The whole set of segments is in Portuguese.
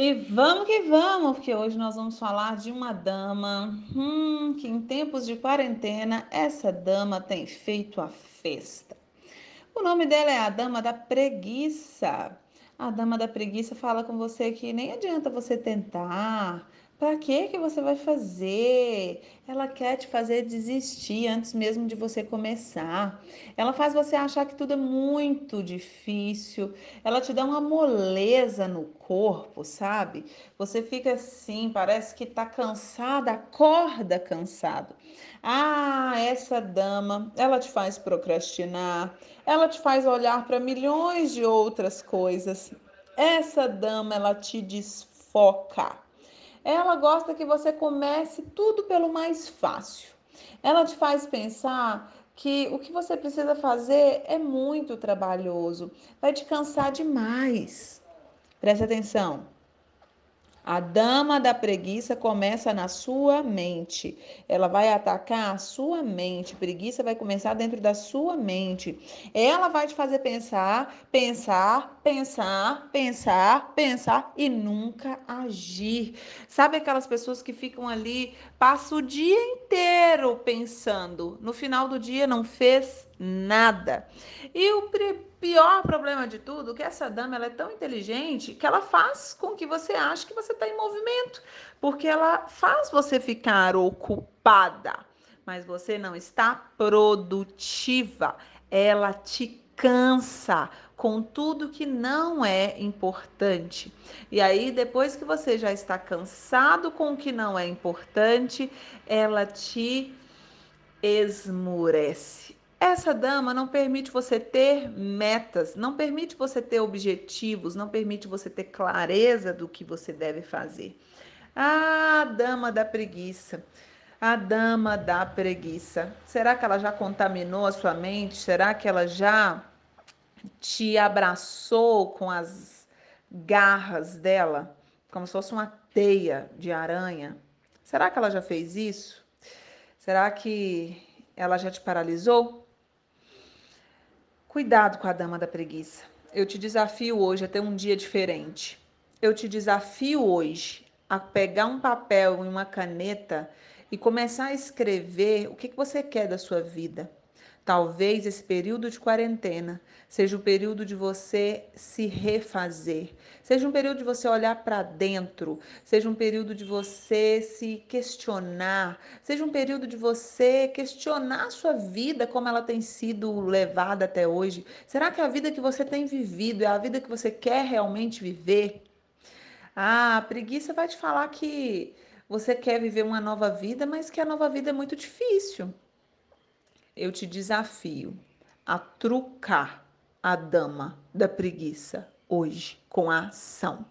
E vamos que vamos, porque hoje nós vamos falar de uma dama hum, que em tempos de quarentena essa dama tem feito a festa. O nome dela é a Dama da Preguiça. A Dama da Preguiça fala com você que nem adianta você tentar, para que que você vai fazer? Ela quer te fazer desistir antes mesmo de você começar. Ela faz você achar que tudo é muito difícil. Ela te dá uma moleza no corpo, sabe? Você fica assim, parece que tá cansada, acorda cansado. Ah, essa dama, ela te faz procrastinar, ela te faz olhar para milhões de outras coisas. Essa dama, ela te desfoca. Ela gosta que você comece tudo pelo mais fácil. Ela te faz pensar que o que você precisa fazer é muito trabalhoso, vai te cansar demais. Preste atenção. A dama da preguiça começa na sua mente. Ela vai atacar a sua mente. Preguiça vai começar dentro da sua mente. Ela vai te fazer pensar, pensar, pensar, pensar, pensar e nunca agir. Sabe aquelas pessoas que ficam ali, passam o dia inteiro pensando, no final do dia não fez nada. E o pior problema de tudo, que essa dama ela é tão inteligente que ela faz com que você ache que você está em movimento, porque ela faz você ficar ocupada, mas você não está produtiva. Ela te cansa com tudo que não é importante. E aí, depois que você já está cansado com o que não é importante, ela te esmurece. Essa dama não permite você ter metas, não permite você ter objetivos, não permite você ter clareza do que você deve fazer. Ah, dama da preguiça. A dama da preguiça. Será que ela já contaminou a sua mente? Será que ela já te abraçou com as garras dela, como se fosse uma teia de aranha? Será que ela já fez isso? Será que ela já te paralisou? Cuidado com a dama da preguiça. Eu te desafio hoje a ter um dia diferente. Eu te desafio hoje a pegar um papel e uma caneta e começar a escrever o que, que você quer da sua vida. Talvez esse período de quarentena seja o período de você se refazer, seja um período de você olhar para dentro, seja um período de você se questionar, seja um período de você questionar a sua vida, como ela tem sido levada até hoje. Será que a vida que você tem vivido é a vida que você quer realmente viver? Ah, a preguiça vai te falar que você quer viver uma nova vida, mas que a nova vida é muito difícil eu te desafio a trucar a dama da preguiça hoje com a ação.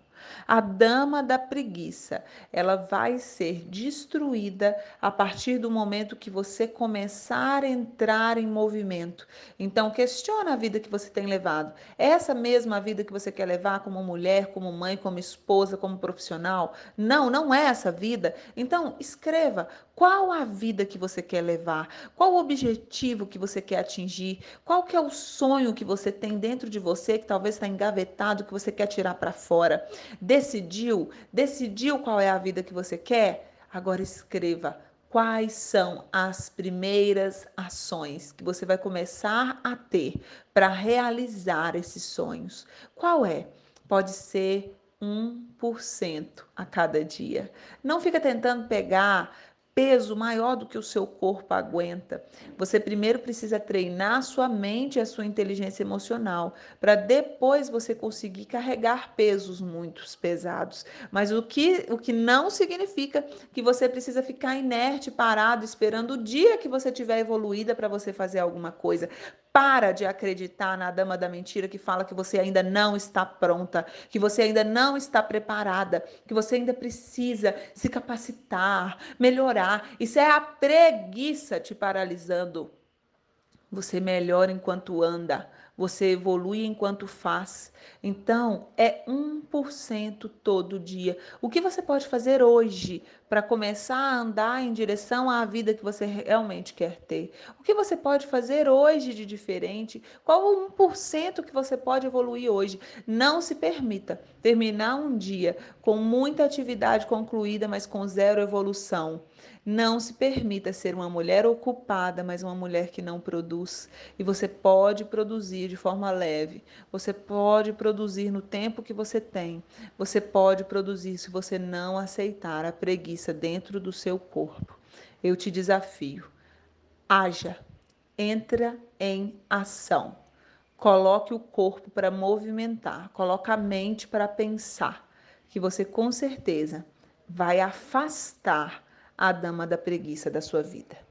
A dama da preguiça, ela vai ser destruída a partir do momento que você começar a entrar em movimento. Então, questiona a vida que você tem levado. Essa mesma vida que você quer levar como mulher, como mãe, como esposa, como profissional? Não, não é essa vida. Então, escreva qual a vida que você quer levar? Qual o objetivo que você quer atingir? Qual que é o sonho que você tem dentro de você que talvez está engavetado, que você quer tirar para fora? Decidiu? Decidiu qual é a vida que você quer? Agora escreva quais são as primeiras ações que você vai começar a ter para realizar esses sonhos. Qual é? Pode ser 1% a cada dia. Não fica tentando pegar peso maior do que o seu corpo aguenta. Você primeiro precisa treinar a sua mente e a sua inteligência emocional, para depois você conseguir carregar pesos muito pesados. Mas o que, o que não significa que você precisa ficar inerte, parado, esperando o dia que você tiver evoluída para você fazer alguma coisa. Para de acreditar na dama da mentira que fala que você ainda não está pronta, que você ainda não está preparada, que você ainda precisa se capacitar, melhorar. Isso é a preguiça te paralisando. Você melhora enquanto anda. Você evolui enquanto faz. Então, é 1% todo dia. O que você pode fazer hoje para começar a andar em direção à vida que você realmente quer ter? O que você pode fazer hoje de diferente? Qual o 1% que você pode evoluir hoje? Não se permita terminar um dia com muita atividade concluída, mas com zero evolução. Não se permita ser uma mulher ocupada, mas uma mulher que não produz. E você pode produzir de forma leve. Você pode produzir no tempo que você tem. Você pode produzir se você não aceitar a preguiça dentro do seu corpo. Eu te desafio. Haja. Entra em ação. Coloque o corpo para movimentar, coloque a mente para pensar, que você com certeza vai afastar a dama da preguiça da sua vida.